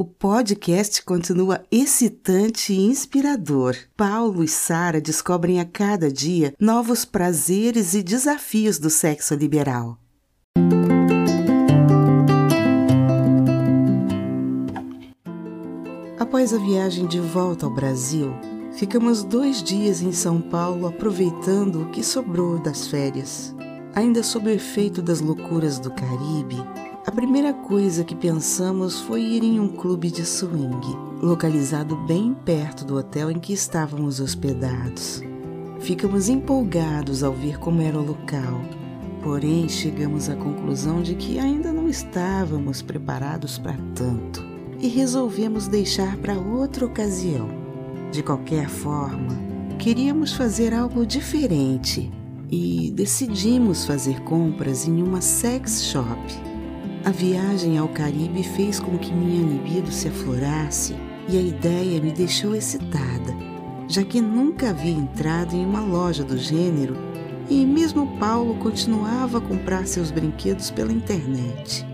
O podcast continua excitante e inspirador. Paulo e Sara descobrem a cada dia novos prazeres e desafios do sexo liberal. Após a viagem de volta ao Brasil, ficamos dois dias em São Paulo aproveitando o que sobrou das férias. Ainda sob o efeito das loucuras do Caribe, a primeira coisa que pensamos foi ir em um clube de swing, localizado bem perto do hotel em que estávamos hospedados. Ficamos empolgados ao ver como era o local, porém chegamos à conclusão de que ainda não estávamos preparados para tanto e resolvemos deixar para outra ocasião. De qualquer forma, queríamos fazer algo diferente e decidimos fazer compras em uma sex shop a viagem ao Caribe fez com que minha libido se aflorasse e a ideia me deixou excitada, já que nunca havia entrado em uma loja do gênero e mesmo Paulo continuava a comprar seus brinquedos pela internet.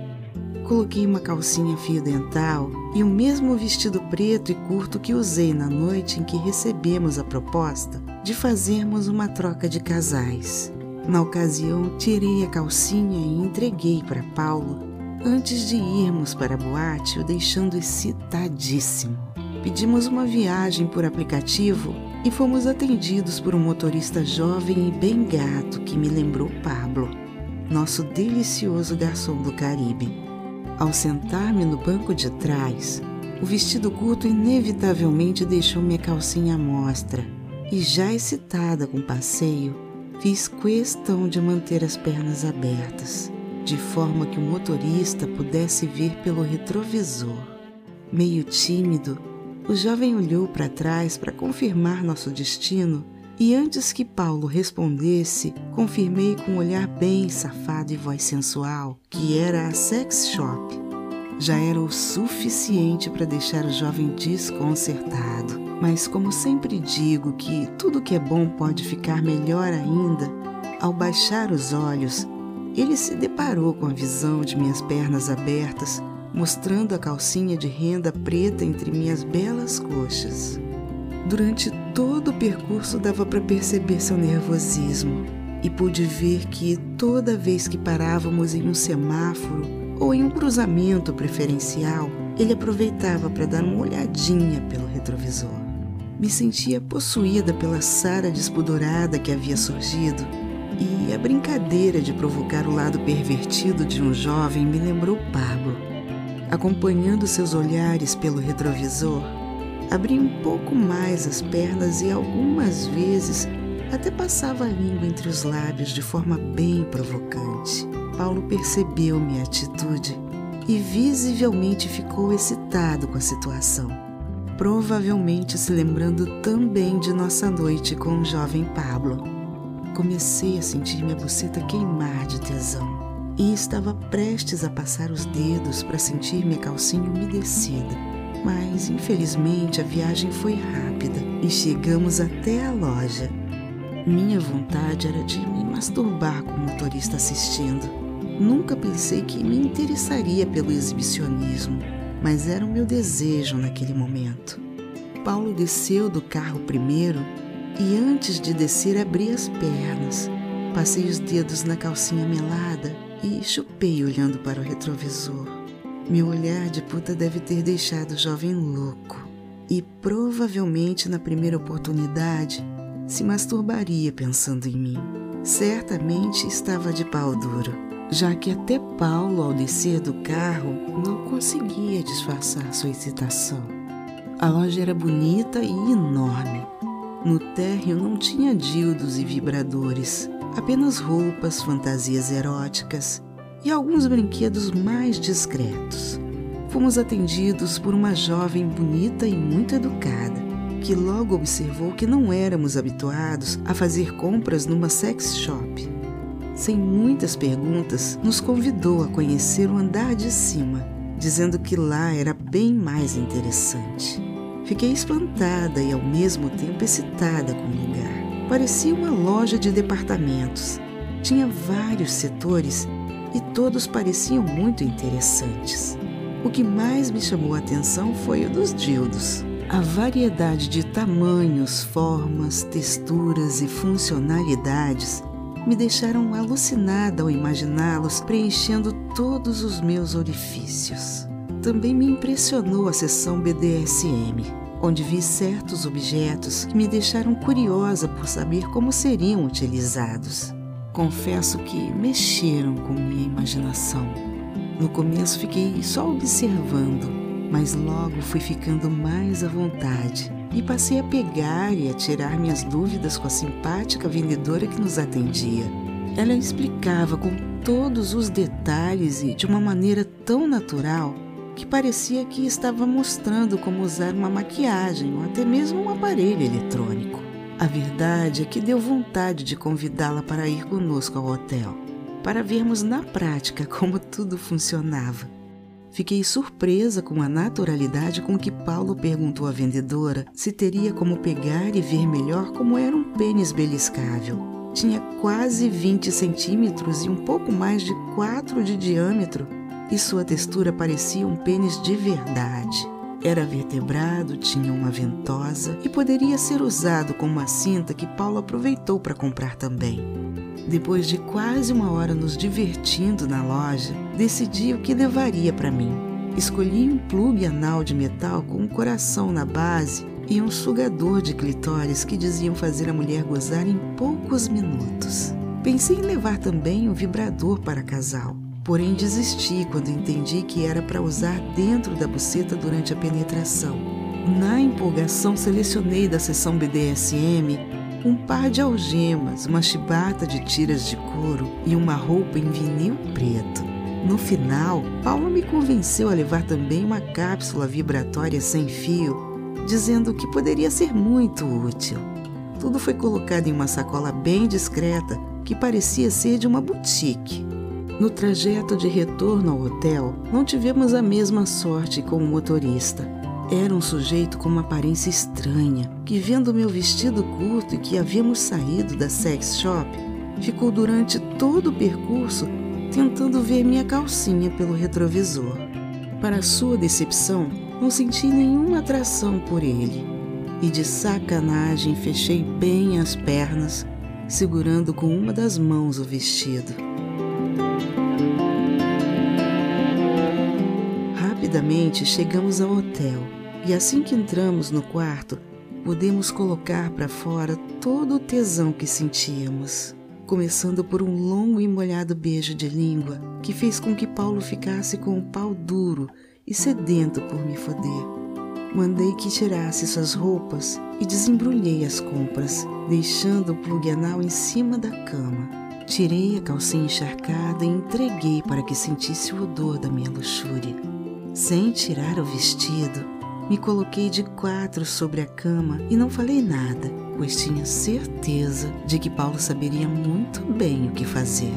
Coloquei uma calcinha fio dental e o mesmo vestido preto e curto que usei na noite em que recebemos a proposta de fazermos uma troca de casais. Na ocasião, tirei a calcinha e entreguei para Paulo Antes de irmos para a boate, o deixando excitadíssimo. Pedimos uma viagem por aplicativo e fomos atendidos por um motorista jovem e bem gato que me lembrou Pablo, nosso delicioso garçom do Caribe. Ao sentar-me no banco de trás, o vestido curto inevitavelmente deixou minha calcinha à mostra e, já excitada com o passeio, fiz questão de manter as pernas abertas de forma que o motorista pudesse ver pelo retrovisor. Meio tímido, o jovem olhou para trás para confirmar nosso destino e antes que Paulo respondesse, confirmei com um olhar bem safado e voz sensual que era a sex shop. Já era o suficiente para deixar o jovem desconcertado. Mas, como sempre digo que tudo que é bom pode ficar melhor ainda, ao baixar os olhos, ele se deparou com a visão de minhas pernas abertas, mostrando a calcinha de renda preta entre minhas belas coxas. Durante todo o percurso dava para perceber seu nervosismo e pude ver que toda vez que parávamos em um semáforo ou em um cruzamento preferencial, ele aproveitava para dar uma olhadinha pelo retrovisor. Me sentia possuída pela Sara despudorada que havia surgido e a brincadeira de provocar o lado pervertido de um jovem me lembrou Pablo. Acompanhando seus olhares pelo retrovisor, abri um pouco mais as pernas e algumas vezes até passava a língua entre os lábios de forma bem provocante. Paulo percebeu minha atitude e visivelmente ficou excitado com a situação, provavelmente se lembrando também de nossa noite com o jovem Pablo. Comecei a sentir minha buceta queimar de tesão e estava prestes a passar os dedos para sentir minha calcinha umedecida. Mas, infelizmente, a viagem foi rápida e chegamos até a loja. Minha vontade era de me masturbar com o motorista assistindo. Nunca pensei que me interessaria pelo exibicionismo, mas era o meu desejo naquele momento. Paulo desceu do carro primeiro e antes de descer, abri as pernas, passei os dedos na calcinha melada e chupei olhando para o retrovisor. Meu olhar de puta deve ter deixado o jovem louco e provavelmente na primeira oportunidade se masturbaria pensando em mim. Certamente estava de pau duro, já que até Paulo, ao descer do carro, não conseguia disfarçar sua excitação. A loja era bonita e enorme no térreo não tinha dildos e vibradores, apenas roupas, fantasias eróticas e alguns brinquedos mais discretos. Fomos atendidos por uma jovem bonita e muito educada, que logo observou que não éramos habituados a fazer compras numa sex shop. Sem muitas perguntas, nos convidou a conhecer o andar de cima, dizendo que lá era bem mais interessante. Fiquei espantada e ao mesmo tempo excitada com o lugar. Parecia uma loja de departamentos. Tinha vários setores e todos pareciam muito interessantes. O que mais me chamou a atenção foi o dos dildos. A variedade de tamanhos, formas, texturas e funcionalidades me deixaram alucinada ao imaginá-los preenchendo todos os meus orifícios. Também me impressionou a seção BDSM, onde vi certos objetos que me deixaram curiosa por saber como seriam utilizados. Confesso que mexeram com minha imaginação. No começo fiquei só observando, mas logo fui ficando mais à vontade e passei a pegar e a tirar minhas dúvidas com a simpática vendedora que nos atendia. Ela explicava com todos os detalhes e de uma maneira tão natural que parecia que estava mostrando como usar uma maquiagem ou até mesmo um aparelho eletrônico. A verdade é que deu vontade de convidá-la para ir conosco ao hotel para vermos na prática como tudo funcionava. Fiquei surpresa com a naturalidade com que Paulo perguntou à vendedora se teria como pegar e ver melhor como era um pênis beliscável. Tinha quase 20 centímetros e um pouco mais de 4 de diâmetro, e sua textura parecia um pênis de verdade. Era vertebrado, tinha uma ventosa e poderia ser usado com uma cinta que Paulo aproveitou para comprar também. Depois de quase uma hora nos divertindo na loja, decidi o que levaria para mim. Escolhi um plugue anal de metal com um coração na base e um sugador de clitóris que diziam fazer a mulher gozar em poucos minutos. Pensei em levar também um vibrador para casal, porém desisti quando entendi que era para usar dentro da buceta durante a penetração. Na empolgação, selecionei da seção BDSM um par de algemas, uma chibata de tiras de couro e uma roupa em vinil preto. No final, Paulo me convenceu a levar também uma cápsula vibratória sem fio, dizendo que poderia ser muito útil. Tudo foi colocado em uma sacola bem discreta que parecia ser de uma boutique. No trajeto de retorno ao hotel, não tivemos a mesma sorte com o motorista. Era um sujeito com uma aparência estranha, que vendo meu vestido curto e que havíamos saído da sex shop, ficou durante todo o percurso tentando ver minha calcinha pelo retrovisor. Para sua decepção, não senti nenhuma atração por ele e de sacanagem fechei bem as pernas, segurando com uma das mãos o vestido. Rapidamente chegamos ao hotel e assim que entramos no quarto, podemos colocar para fora todo o tesão que sentíamos, começando por um longo e molhado beijo de língua que fez com que Paulo ficasse com o pau duro e sedento por me foder. Mandei que tirasse suas roupas e desembrulhei as compras, deixando o plug anal em cima da cama. Tirei a calcinha encharcada e entreguei para que sentisse o odor da minha luxúria. Sem tirar o vestido, me coloquei de quatro sobre a cama e não falei nada, pois tinha certeza de que Paulo saberia muito bem o que fazer.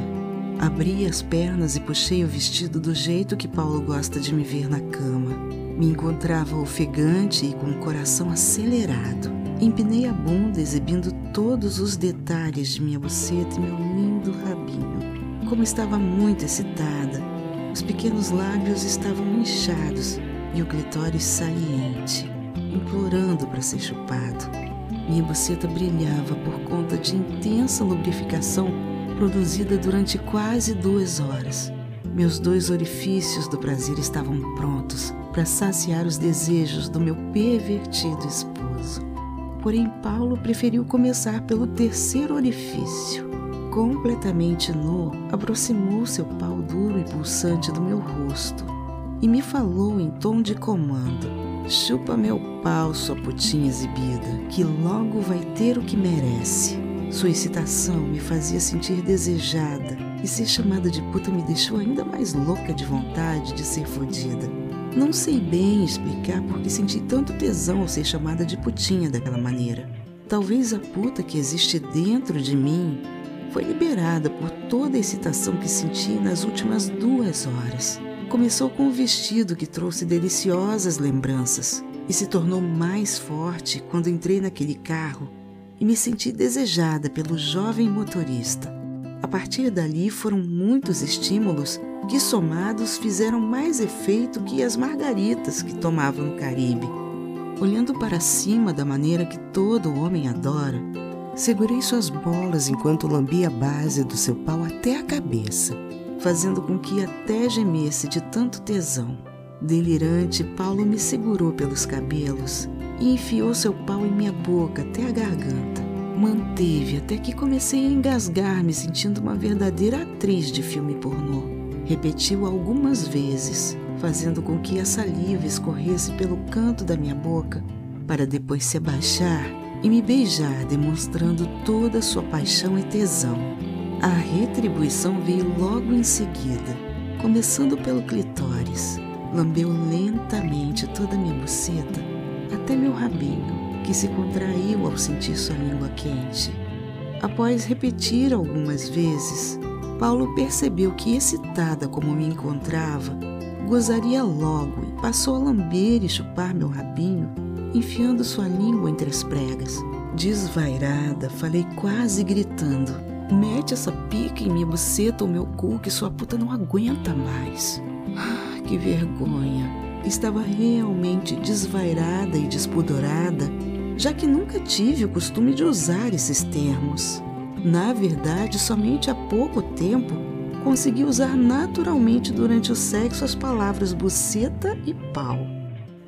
Abri as pernas e puxei o vestido do jeito que Paulo gosta de me ver na cama. Me encontrava ofegante e com o coração acelerado. Empinei a bunda, exibindo todos os detalhes de minha buceta e meu lindo rabinho. Como estava muito excitada, os pequenos lábios estavam inchados e o clitóris saliente, implorando para ser chupado. Minha buceta brilhava por conta de intensa lubrificação produzida durante quase duas horas. Meus dois orifícios do prazer estavam prontos para saciar os desejos do meu pervertido esposo. Porém, Paulo preferiu começar pelo terceiro orifício completamente nu, aproximou seu pau duro e pulsante do meu rosto e me falou em tom de comando: Chupa meu pau, sua putinha exibida, que logo vai ter o que merece. Sua excitação me fazia sentir desejada e ser chamada de puta me deixou ainda mais louca de vontade de ser fodida. Não sei bem explicar por que senti tanto tesão ao ser chamada de putinha daquela maneira. Talvez a puta que existe dentro de mim foi liberada por toda a excitação que senti nas últimas duas horas. Começou com o vestido que trouxe deliciosas lembranças e se tornou mais forte quando entrei naquele carro e me senti desejada pelo jovem motorista. A partir dali foram muitos estímulos que somados fizeram mais efeito que as margaritas que tomava no Caribe. Olhando para cima da maneira que todo homem adora, segurei suas bolas enquanto lambia a base do seu pau até a cabeça, fazendo com que até gemesse de tanto tesão. Delirante, Paulo me segurou pelos cabelos e enfiou seu pau em minha boca até a garganta. Manteve até que comecei a engasgar, me sentindo uma verdadeira atriz de filme pornô. Repetiu algumas vezes, fazendo com que a saliva escorresse pelo canto da minha boca, para depois se abaixar e me beijar, demonstrando toda sua paixão e tesão. A retribuição veio logo em seguida, começando pelo clitóris. Lambeu lentamente toda minha buceta até meu rabinho, que se contraiu ao sentir sua língua quente. Após repetir algumas vezes, Paulo percebeu que, excitada como me encontrava, gozaria logo e passou a lamber e chupar meu rabinho, enfiando sua língua entre as pregas. Desvairada, falei quase gritando: Mete essa pica em minha buceta ou meu cu que sua puta não aguenta mais. Ah, que vergonha! Estava realmente desvairada e despudorada, já que nunca tive o costume de usar esses termos. Na verdade, somente há pouco tempo consegui usar naturalmente durante o sexo as palavras buceta e pau.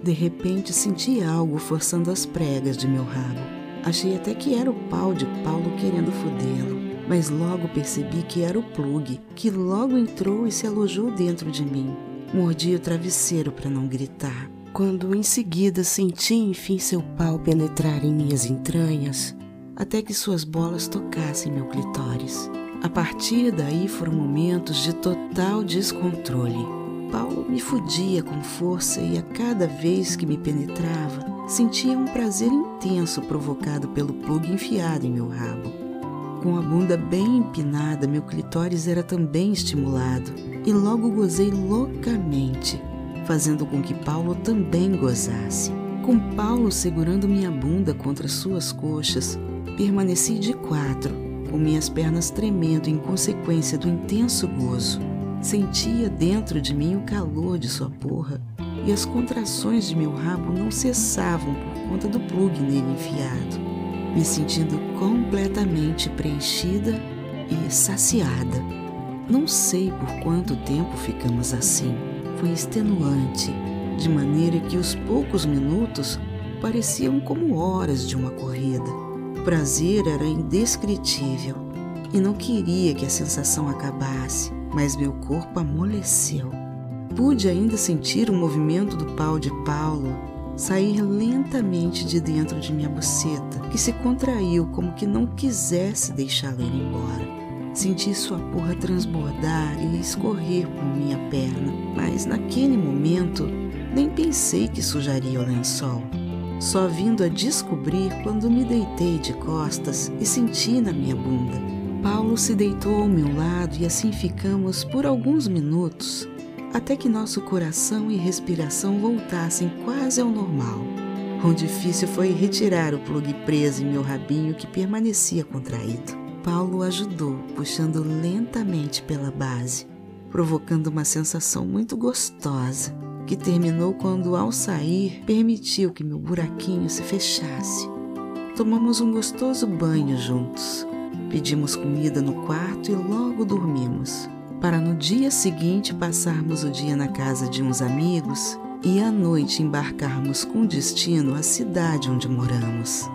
De repente senti algo forçando as pregas de meu rabo. Achei até que era o pau de Paulo querendo fodê-lo, mas logo percebi que era o plug, que logo entrou e se alojou dentro de mim. Mordi o travesseiro para não gritar. Quando em seguida senti enfim seu pau penetrar em minhas entranhas, até que suas bolas tocassem meu clitóris. A partir daí foram momentos de total descontrole. Paulo me fudia com força e a cada vez que me penetrava, sentia um prazer intenso provocado pelo plug enfiado em meu rabo. Com a bunda bem empinada, meu clitóris era também estimulado e logo gozei loucamente, fazendo com que Paulo também gozasse. Com Paulo segurando minha bunda contra suas coxas, permaneci de quatro, com minhas pernas tremendo em consequência do intenso gozo. Sentia dentro de mim o calor de sua porra e as contrações de meu rabo não cessavam por conta do plug nele enfiado me sentindo completamente preenchida e saciada. Não sei por quanto tempo ficamos assim. Foi extenuante, de maneira que os poucos minutos pareciam como horas de uma corrida. O prazer era indescritível e não queria que a sensação acabasse, mas meu corpo amoleceu. Pude ainda sentir o movimento do pau de Paulo sair lentamente de dentro de minha buceta, que se contraiu como que não quisesse deixá-la ir embora. Senti sua porra transbordar e escorrer por minha perna, mas naquele momento nem pensei que sujaria o lençol. Só vindo a descobrir quando me deitei de costas e senti na minha bunda. Paulo se deitou ao meu lado e assim ficamos por alguns minutos até que nosso coração e respiração voltassem quase ao normal. O difícil foi retirar o plug preso em meu rabinho que permanecia contraído. Paulo ajudou, puxando lentamente pela base, provocando uma sensação muito gostosa, que terminou quando, ao sair, permitiu que meu buraquinho se fechasse. Tomamos um gostoso banho juntos. Pedimos comida no quarto e logo dormimos para no dia seguinte passarmos o dia na casa de uns amigos e à noite embarcarmos com destino à cidade onde moramos.